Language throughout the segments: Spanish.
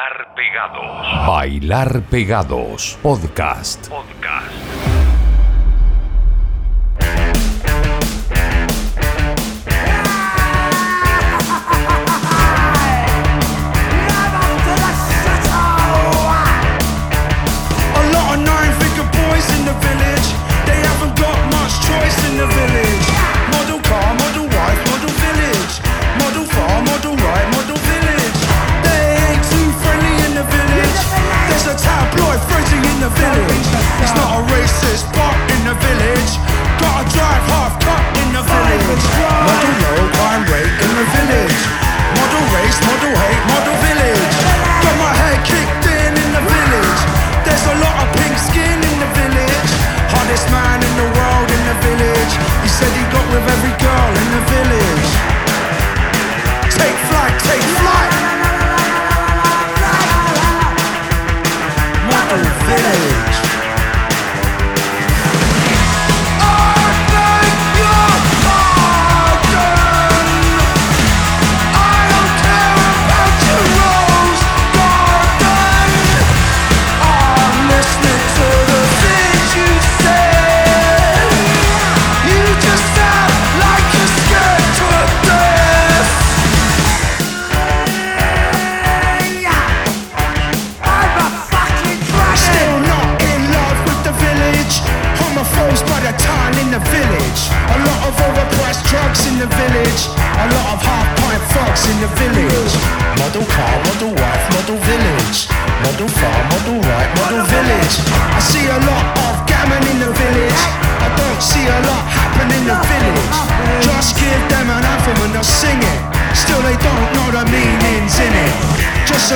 Bailar Pegados. Bailar Pegados. Podcast. Podcast. In the village. It's not a racist, but in the village. Gotta drive half cut in the village. Model low crime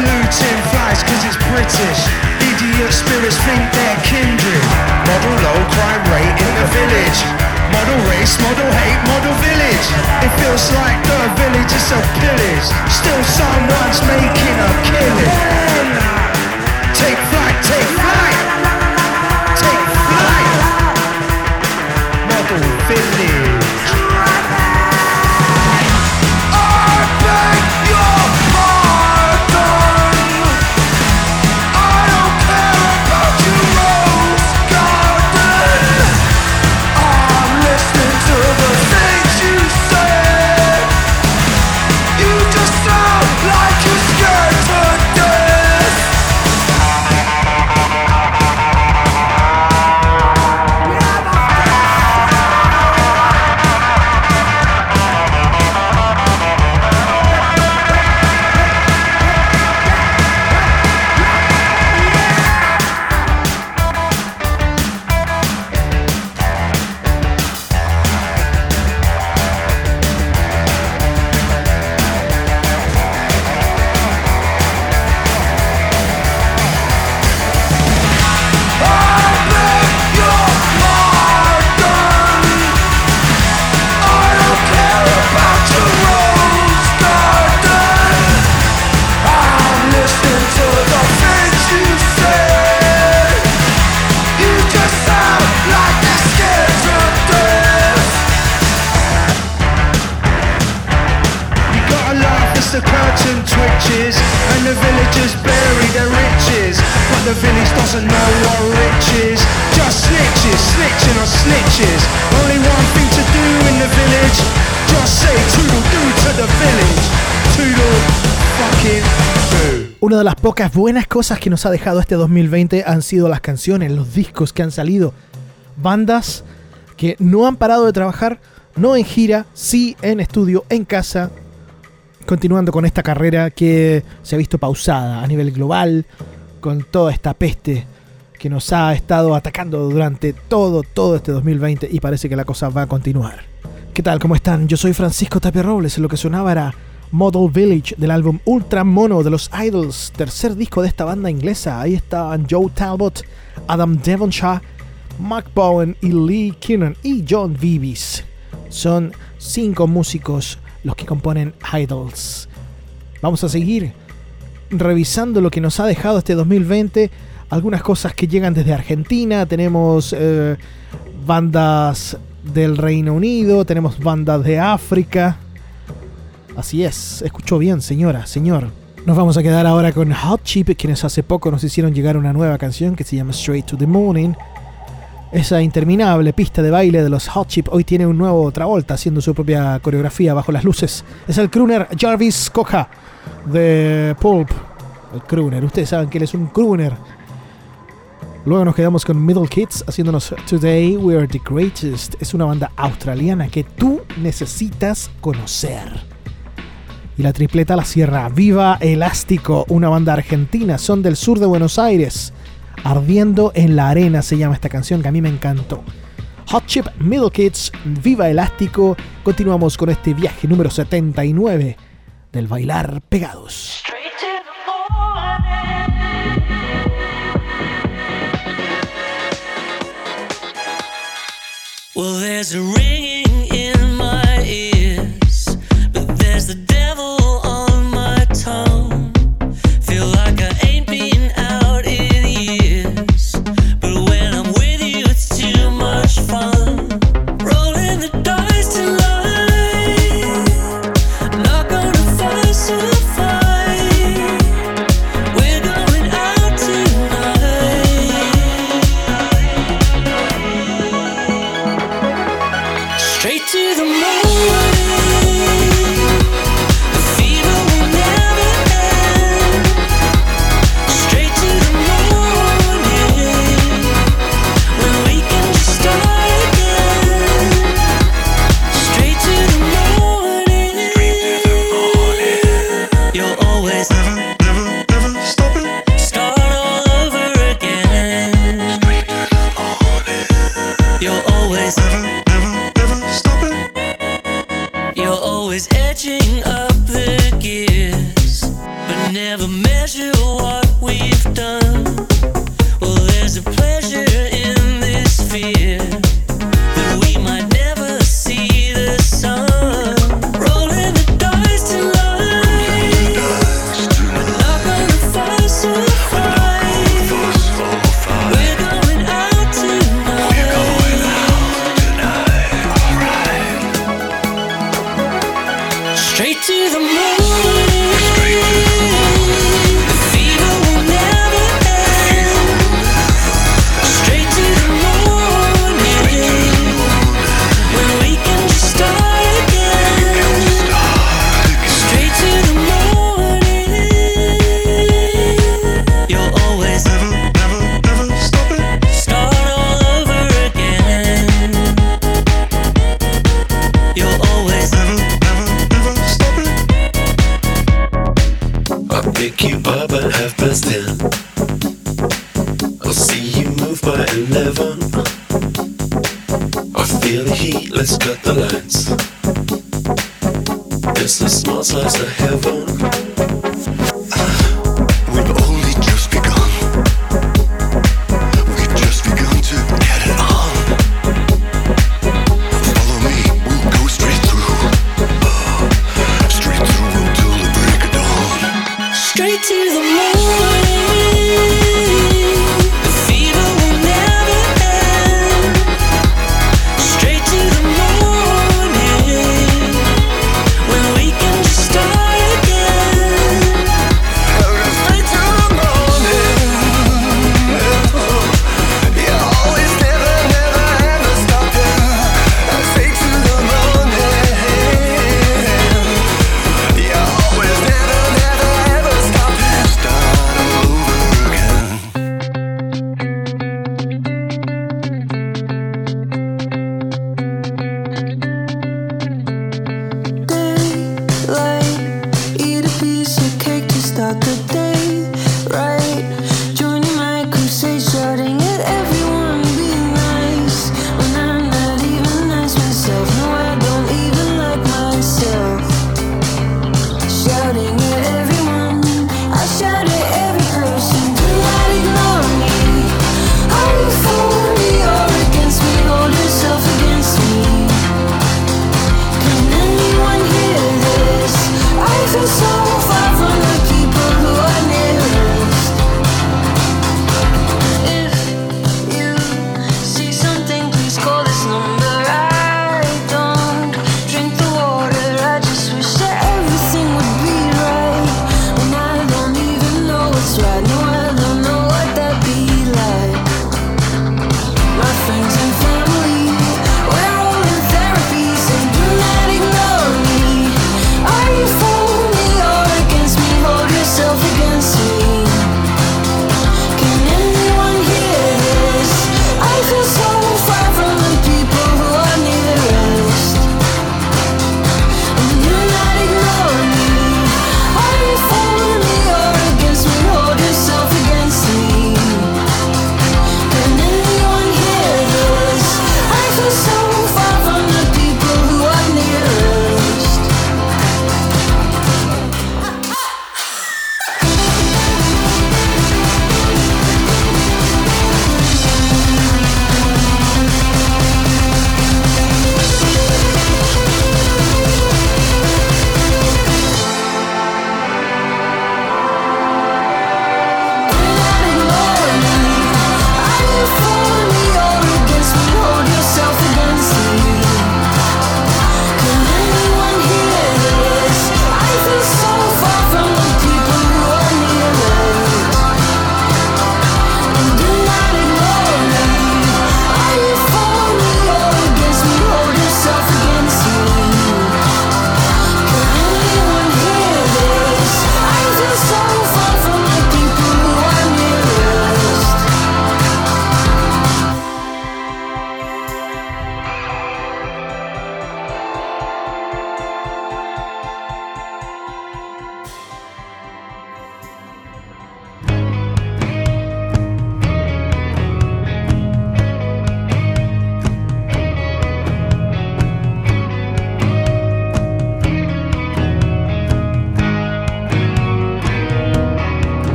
saluting flies cause it's British. Idiot spirits think they're kindred. Model low crime rate in the village. Model race, model hate, model village. It feels like the village is a pillage. Still someone's making a killing. Take Una de las pocas buenas cosas que nos ha dejado este 2020 han sido las canciones, los discos que han salido. Bandas que no han parado de trabajar, no en gira, sí en estudio, en casa, continuando con esta carrera que se ha visto pausada a nivel global, con toda esta peste que nos ha estado atacando durante todo, todo este 2020 y parece que la cosa va a continuar. ¿Qué tal? ¿Cómo están? Yo soy Francisco Tapia Robles, lo que sonaba era Model Village del álbum Ultra Mono de los Idols, tercer disco de esta banda inglesa. Ahí estaban Joe Talbot, Adam Devonshire, Mark Bowen y Lee Kiernan y John Vivis. Son cinco músicos los que componen Idols. Vamos a seguir revisando lo que nos ha dejado este 2020. Algunas cosas que llegan desde Argentina. Tenemos eh, bandas del Reino Unido. Tenemos bandas de África. Así es. Escuchó bien, señora, señor. Nos vamos a quedar ahora con Hot Chip, quienes hace poco nos hicieron llegar una nueva canción que se llama Straight to the Morning. Esa interminable pista de baile de los Hot Chip hoy tiene un nuevo Travolta haciendo su propia coreografía bajo las luces. Es el crooner Jarvis Coca de Pulp. El crooner, ustedes saben que él es un crooner. Luego nos quedamos con Middle Kids haciéndonos Today We Are the Greatest. Es una banda australiana que tú necesitas conocer. Y la tripleta La Sierra Viva Elástico, una banda argentina, son del sur de Buenos Aires. Ardiendo en la arena se llama esta canción que a mí me encantó. Hot Chip Middle Kids, Viva Elástico. Continuamos con este viaje número 79 del bailar pegados.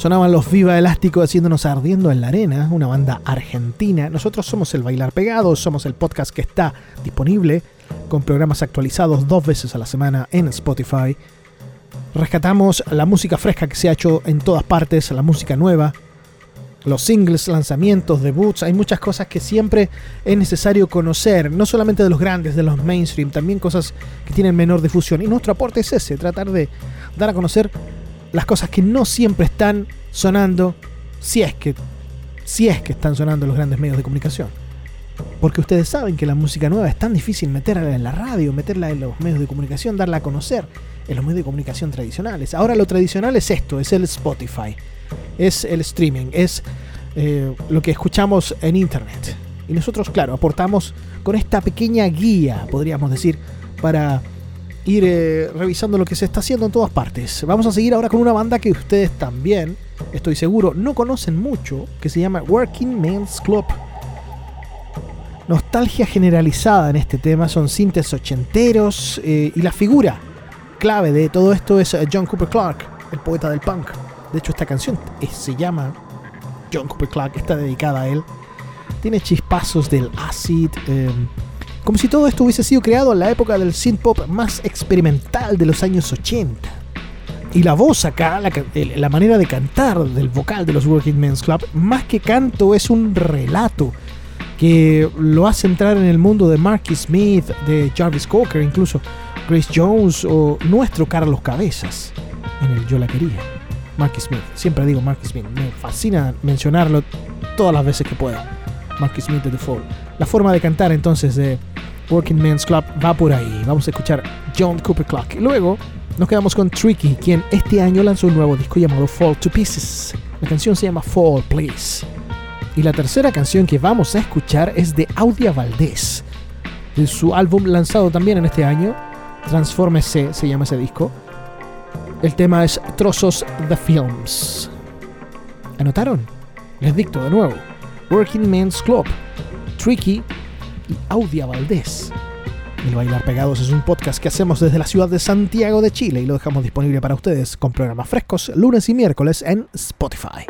Sonaban los Viva Elástico haciéndonos ardiendo en la arena, una banda argentina. Nosotros somos el Bailar Pegado, somos el podcast que está disponible con programas actualizados dos veces a la semana en Spotify. Rescatamos la música fresca que se ha hecho en todas partes, la música nueva, los singles, lanzamientos, debuts. Hay muchas cosas que siempre es necesario conocer, no solamente de los grandes, de los mainstream, también cosas que tienen menor difusión. Y nuestro aporte es ese, tratar de dar a conocer las cosas que no siempre están sonando, si es que, si es que están sonando los grandes medios de comunicación. Porque ustedes saben que la música nueva es tan difícil meterla en la radio, meterla en los medios de comunicación, darla a conocer en los medios de comunicación tradicionales. Ahora lo tradicional es esto, es el Spotify, es el streaming, es eh, lo que escuchamos en Internet. Y nosotros, claro, aportamos con esta pequeña guía, podríamos decir, para ir eh, revisando lo que se está haciendo en todas partes. Vamos a seguir ahora con una banda que ustedes también, estoy seguro, no conocen mucho, que se llama Working Men's Club. Nostalgia generalizada en este tema, son sintes ochenteros eh, y la figura clave de todo esto es eh, John Cooper Clarke, el poeta del punk. De hecho, esta canción se llama John Cooper Clarke, está dedicada a él. Tiene chispazos del acid, eh, como si todo esto hubiese sido creado en la época del synth pop más experimental de los años 80. Y la voz acá, la, manera de cantar del vocal de los Working Men's Club, más que canto es un relato que lo hace entrar en el mundo de Marky Smith, de Jarvis Cocker, incluso Grace Jones o nuestro Carlos Cabezas en el Yo la quería. Marky Smith, siempre digo Marky Smith, me fascina mencionarlo todas las veces que pueda. Marcus Smith de The Fall. La forma de cantar entonces de Working Men's Club va por ahí. Vamos a escuchar John Cooper Clock. Y luego nos quedamos con Tricky, quien este año lanzó un nuevo disco llamado Fall to Pieces. La canción se llama Fall Please. Y la tercera canción que vamos a escuchar es de Audia Valdés, de su álbum lanzado también en este año, Transformese se llama ese disco. El tema es Trozos the Films. ¿Anotaron? Les dicto de nuevo. Working Men's Club, Tricky y Audia Valdés. El Bailar Pegados es un podcast que hacemos desde la ciudad de Santiago de Chile y lo dejamos disponible para ustedes con programas frescos lunes y miércoles en Spotify.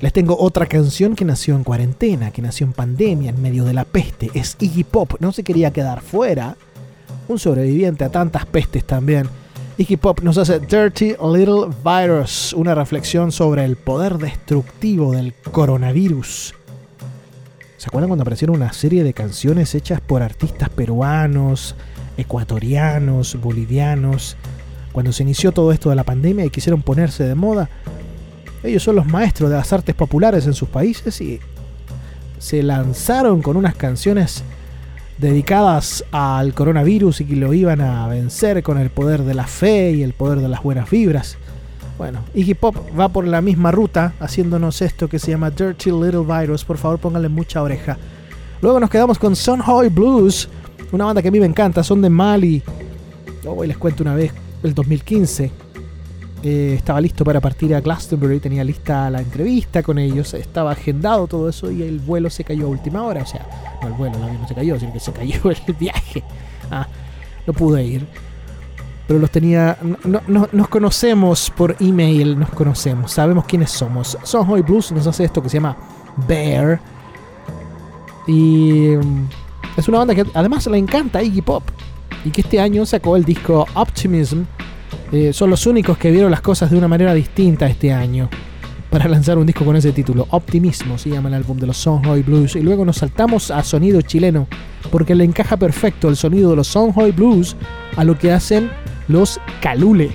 Les tengo otra canción que nació en cuarentena, que nació en pandemia, en medio de la peste. Es Iggy Pop, no se quería quedar fuera. Un sobreviviente a tantas pestes también. Iggy Pop nos hace Dirty Little Virus, una reflexión sobre el poder destructivo del coronavirus. ¿Se acuerdan cuando aparecieron una serie de canciones hechas por artistas peruanos, ecuatorianos, bolivianos? Cuando se inició todo esto de la pandemia y quisieron ponerse de moda, ellos son los maestros de las artes populares en sus países y se lanzaron con unas canciones dedicadas al coronavirus y que lo iban a vencer con el poder de la fe y el poder de las buenas vibras. Bueno, Iggy Pop va por la misma ruta haciéndonos esto que se llama Dirty Little Virus. Por favor, pónganle mucha oreja. Luego nos quedamos con Sunhoy Blues, una banda que a mí me encanta, son de Mali. Hoy les cuento una vez, el 2015. Eh, estaba listo para partir a Glastonbury, tenía lista la entrevista con ellos, estaba agendado todo eso y el vuelo se cayó a última hora. O sea, no el vuelo, el no se cayó, sino que se cayó el viaje. Ah, no pude ir. Pero los tenía. no- no- nos conocemos por email, nos conocemos, sabemos quiénes somos. Sonhoy Blues nos hace esto que se llama Bear. Y mm, es una banda que además le encanta Iggy Pop. Y que este año sacó el disco Optimism. Eh, son los únicos que vieron las cosas de una manera distinta este año. Para lanzar un disco con ese título. Optimismo se llama el álbum de los Sonhoy Blues. Y luego nos saltamos a sonido chileno. Porque le encaja perfecto el sonido de los Sonhoy Blues a lo que hacen los Calule.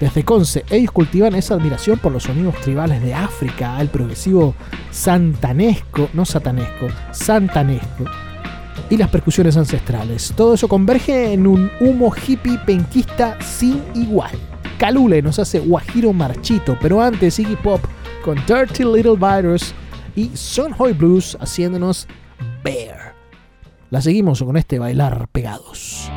Desde Conce, ellos cultivan esa admiración por los sonidos tribales de África, el progresivo santanesco, no satanesco, santanesco, y las percusiones ancestrales. Todo eso converge en un humo hippie penquista sin igual. Calule nos hace Guajiro Marchito, pero antes Iggy Pop con Dirty Little Virus y Sonhoy Blues haciéndonos Bear. La seguimos con este bailar pegados.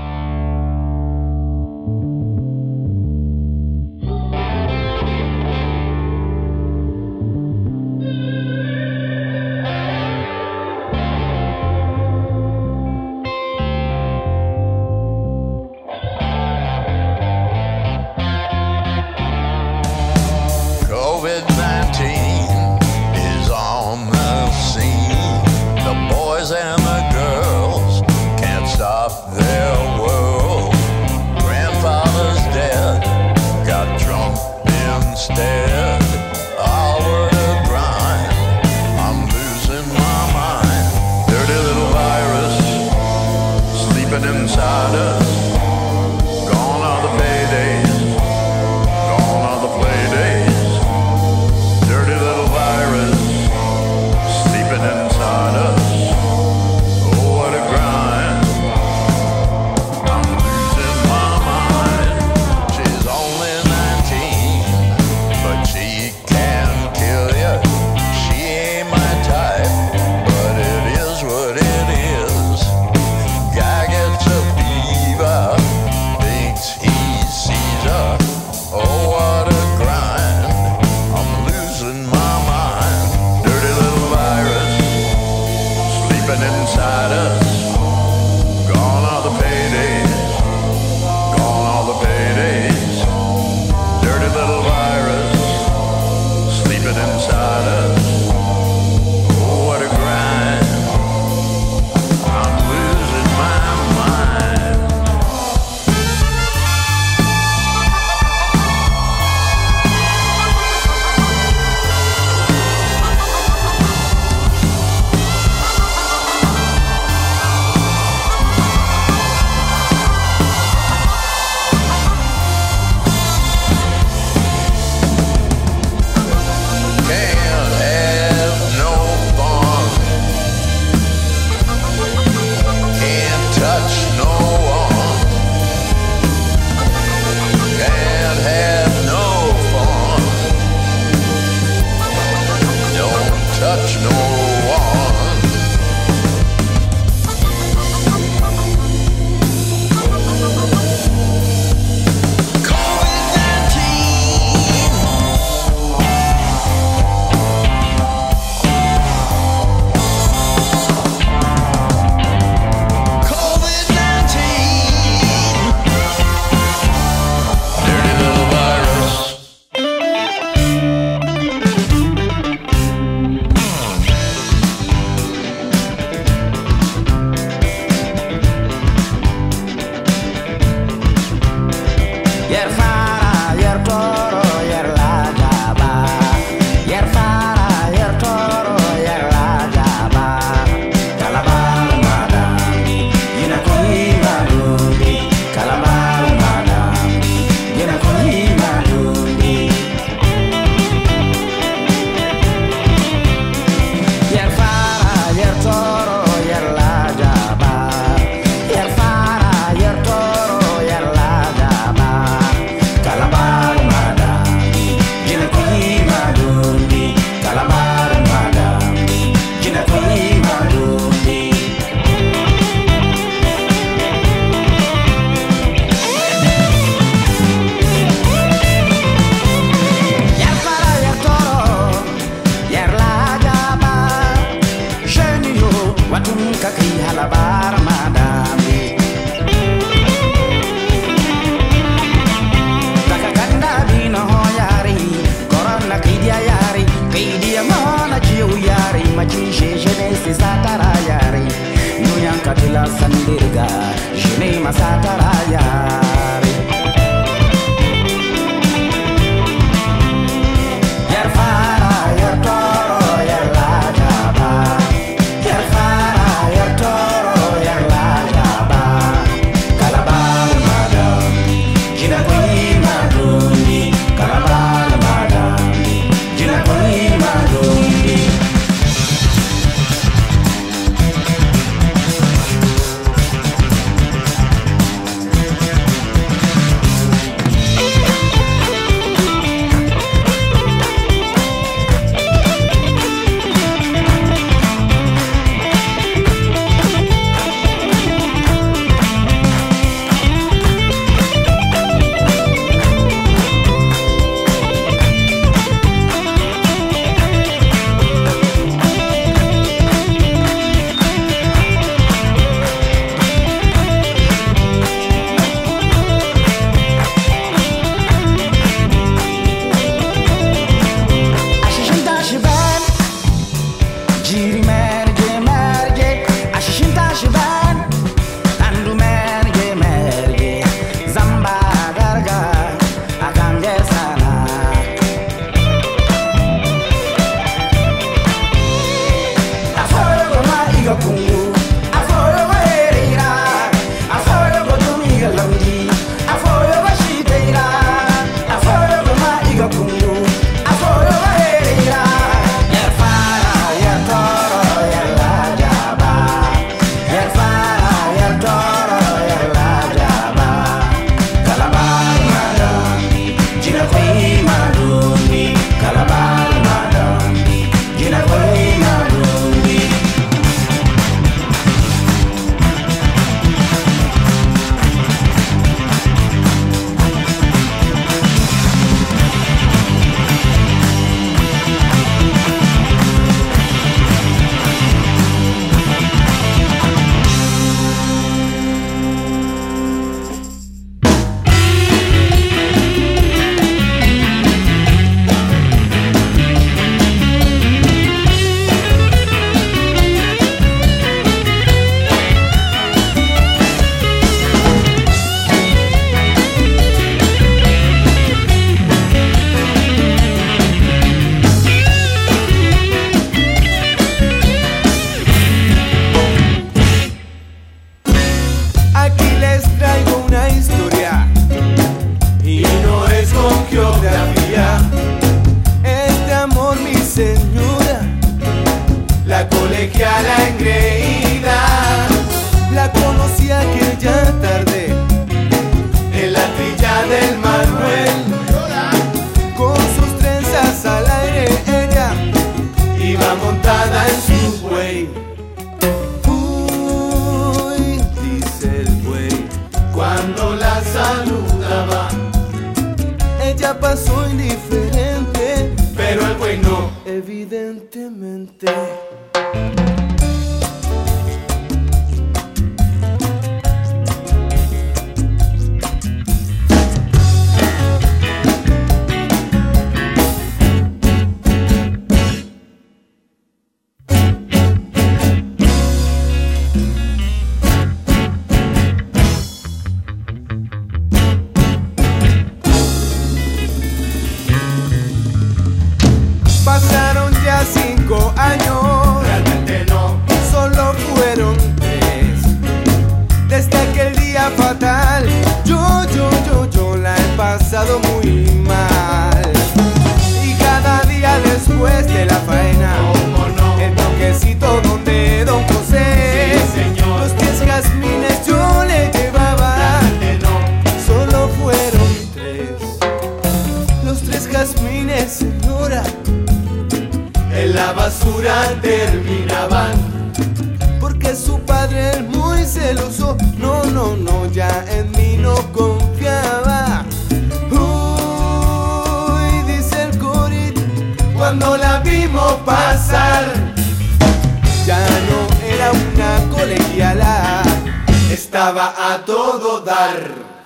A todo dar.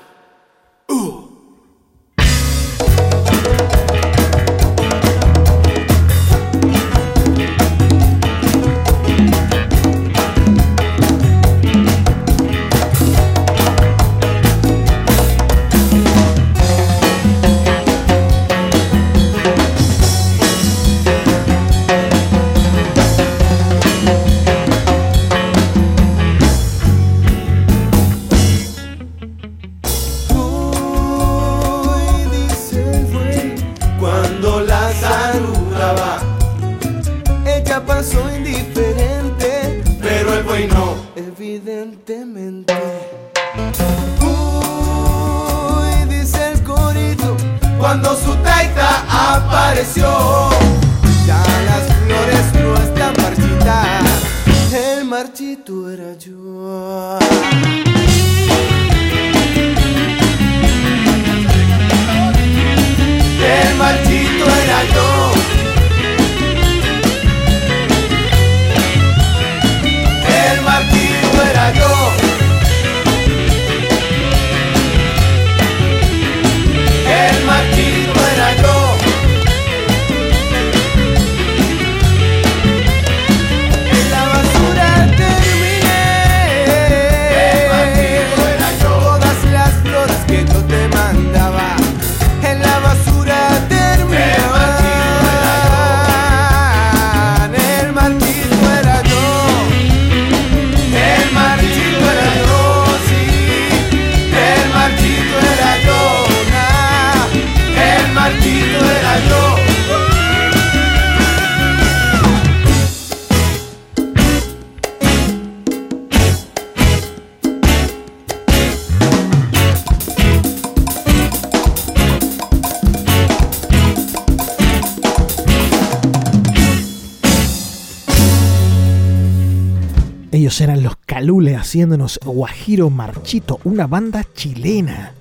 Haciéndonos Guajiro Marchito, una banda chilena.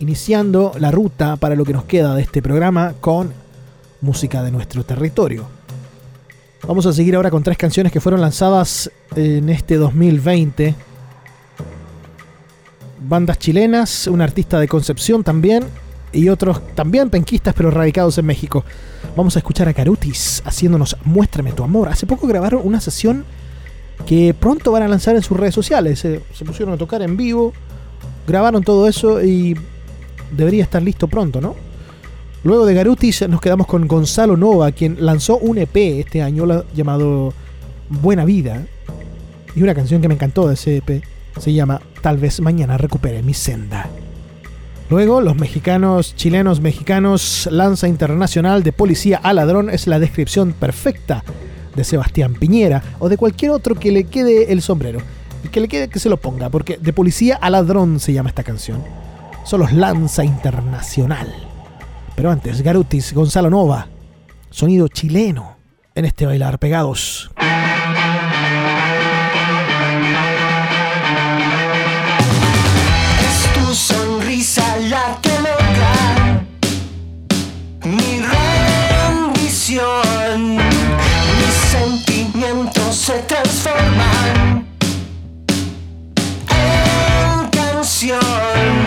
Iniciando la ruta para lo que nos queda de este programa con música de nuestro territorio. Vamos a seguir ahora con tres canciones que fueron lanzadas en este 2020. Bandas chilenas, un artista de Concepción también y otros también penquistas pero radicados en México. Vamos a escuchar a Carutis haciéndonos Muéstrame tu amor. Hace poco grabaron una sesión que pronto van a lanzar en sus redes sociales. Se, pusieron a tocar en vivo, grabaron todo eso y debería estar listo pronto, ¿no? Luego de Garutis nos quedamos con Gonzalo Nova, quien lanzó un EP este año la- llamado Buena Vida. Y una canción que me encantó de ese EP se llama Tal vez mañana recupere mi senda. Luego, los mexicanos, chilenos mexicanos, Lanza Internacional de Policía a Ladrón es la descripción perfecta de Sebastián Piñera o de cualquier otro que le quede el sombrero. Que le quede que se lo ponga, porque de Policía a Ladrón se llama esta canción. Son los Lanza Internacional. Pero antes, Garutis, Gonzalo Nova, sonido chileno en este bailar pegados. Es tu sonrisa la que mi. Se transforman en canción.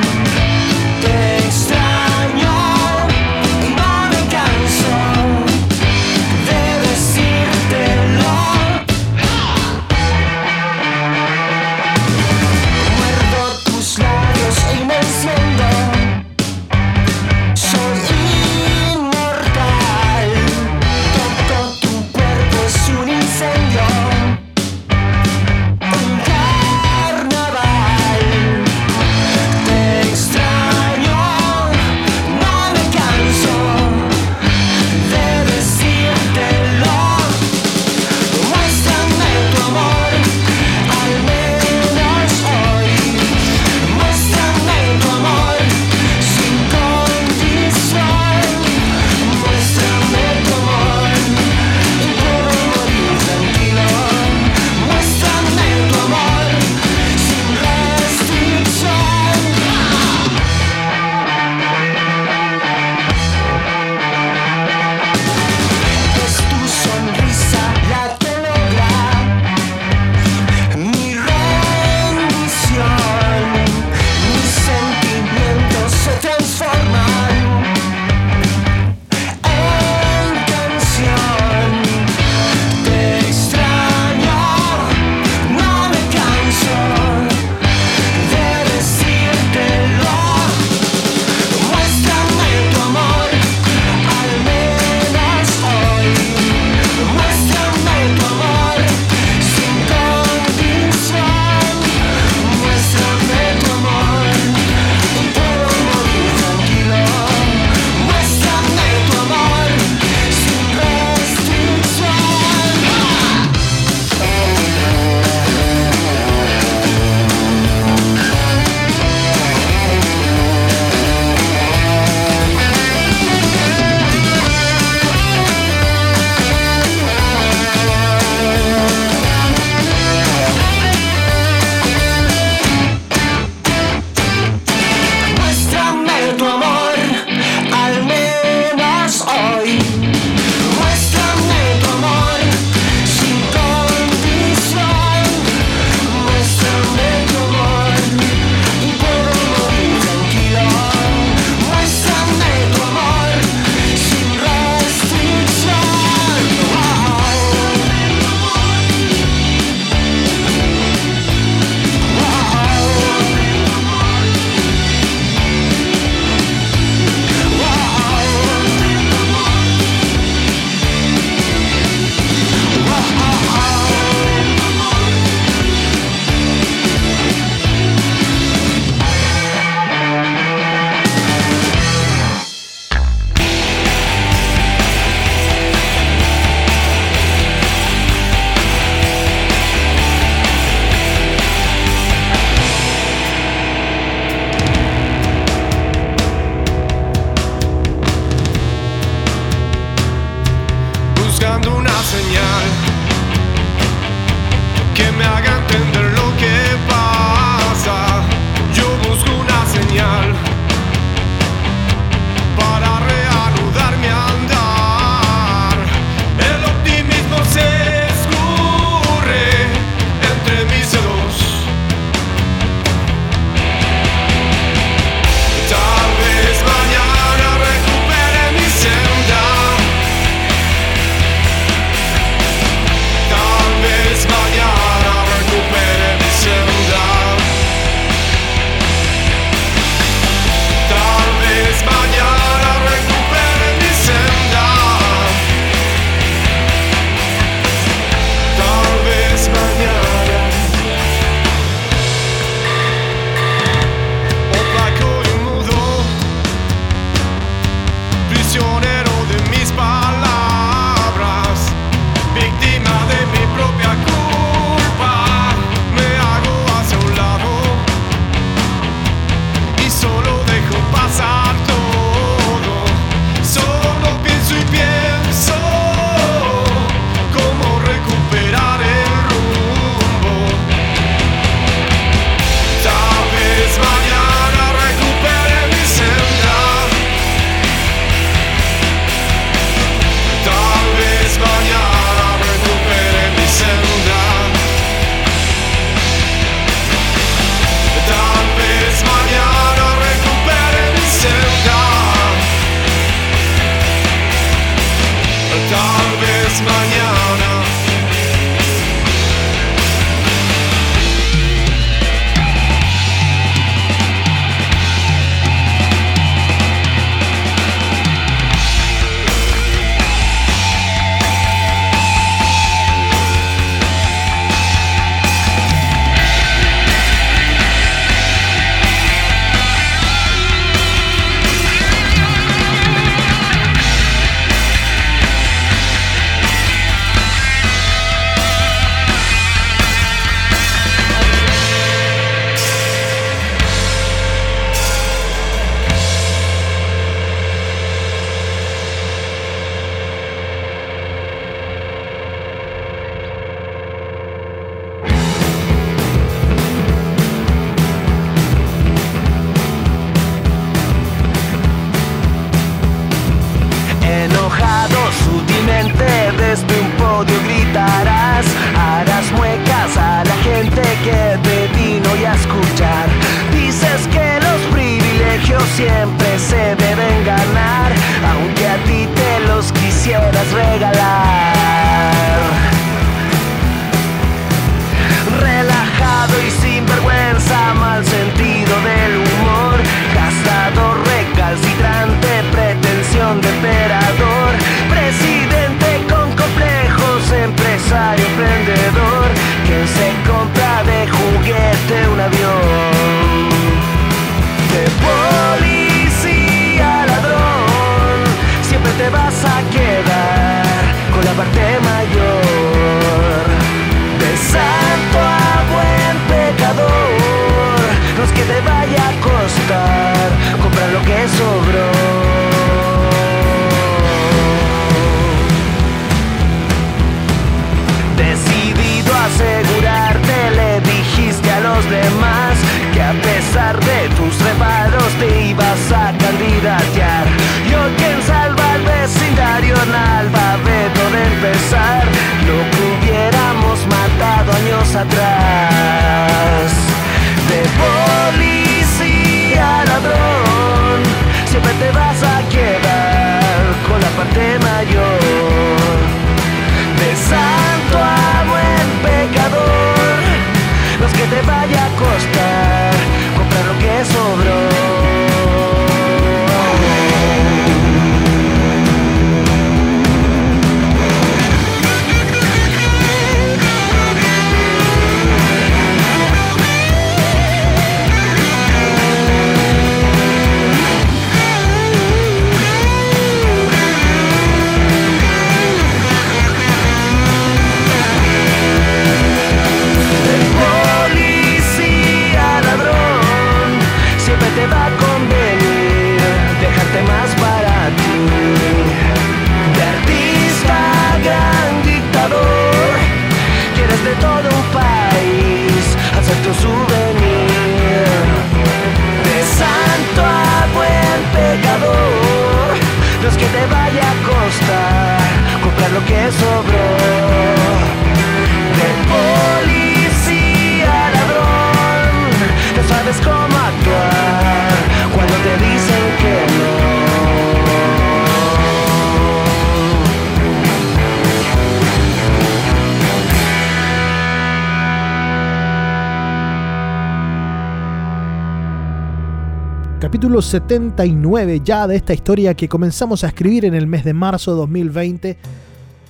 Capítulo 79 ya de esta historia que comenzamos a escribir en el mes de marzo de 2020.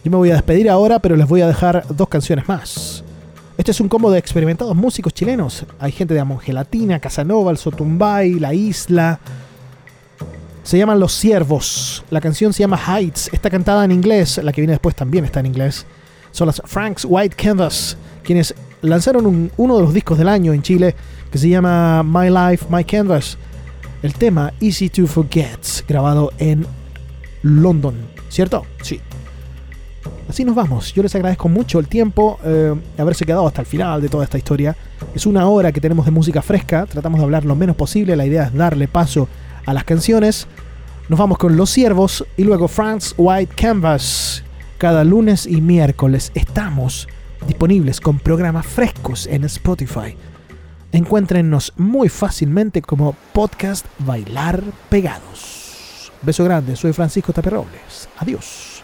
Yo me voy a despedir ahora, pero les voy a dejar dos canciones más. Este es un combo de experimentados músicos chilenos. Hay gente de Amongelatina, Casanova, El Sotumbay, La Isla. Se llaman Los Siervos. La canción se llama Heights. Está cantada en inglés. La que viene después también está en inglés. Son las Franks White Canvas, quienes lanzaron un- uno de los discos del año en Chile que se llama My Life, My Canvas. El tema Easy to Forget, grabado en London. ¿Cierto? Sí. Así nos vamos. Yo les agradezco mucho el tiempo, eh, haberse quedado hasta el final de toda esta historia. Es una hora que tenemos de música fresca. Tratamos de hablar lo menos posible. La idea es darle paso a las canciones. Nos vamos con Los Siervos y luego France White Canvas. Cada lunes y miércoles estamos disponibles con programas frescos en Spotify. Encuéntrennos muy fácilmente como podcast Bailar Pegados. Beso grande, soy Francisco Taperrobles. Adiós.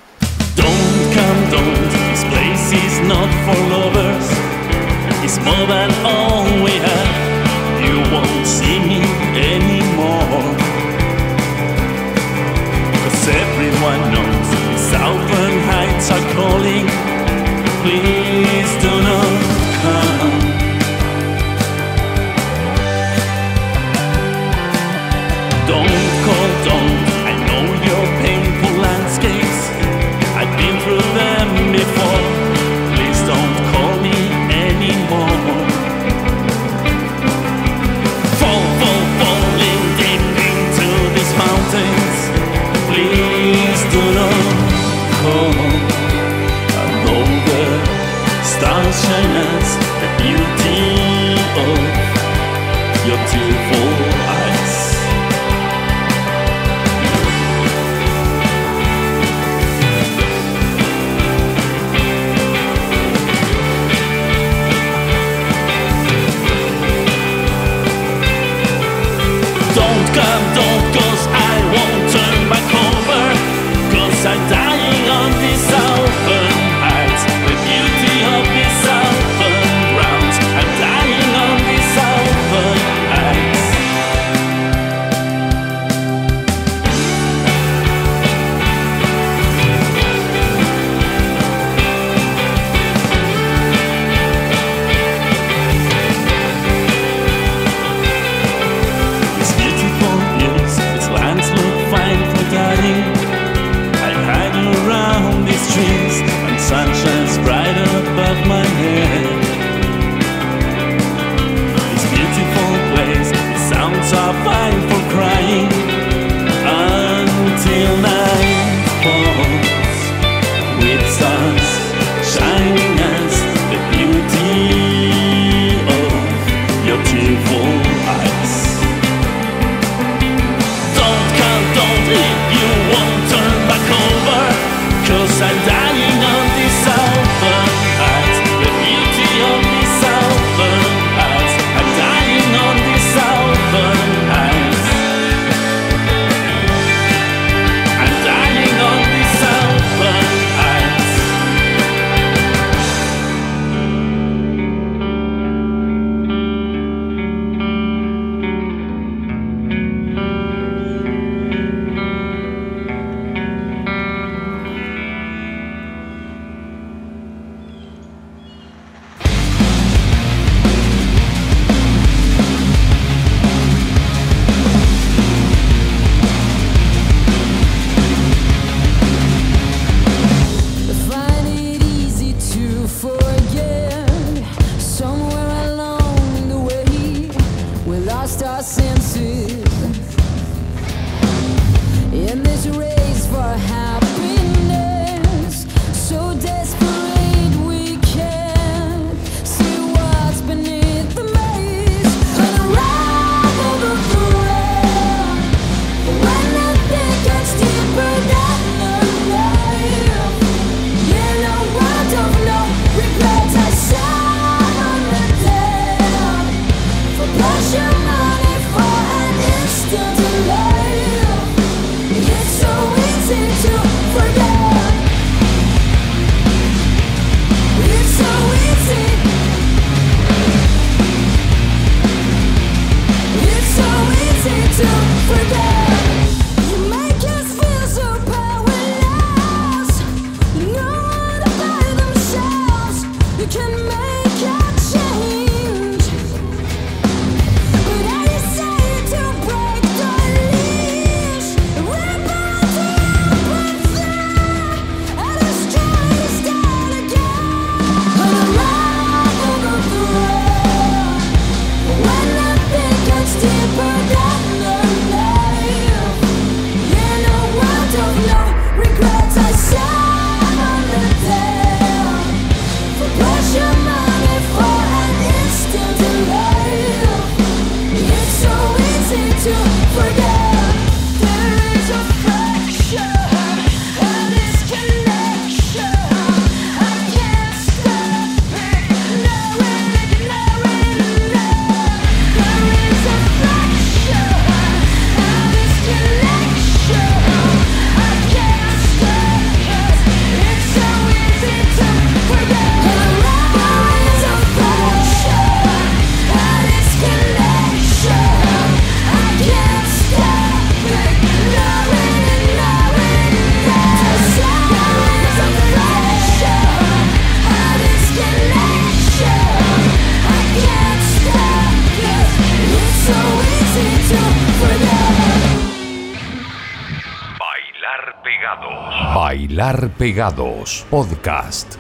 Podcast. Podcast.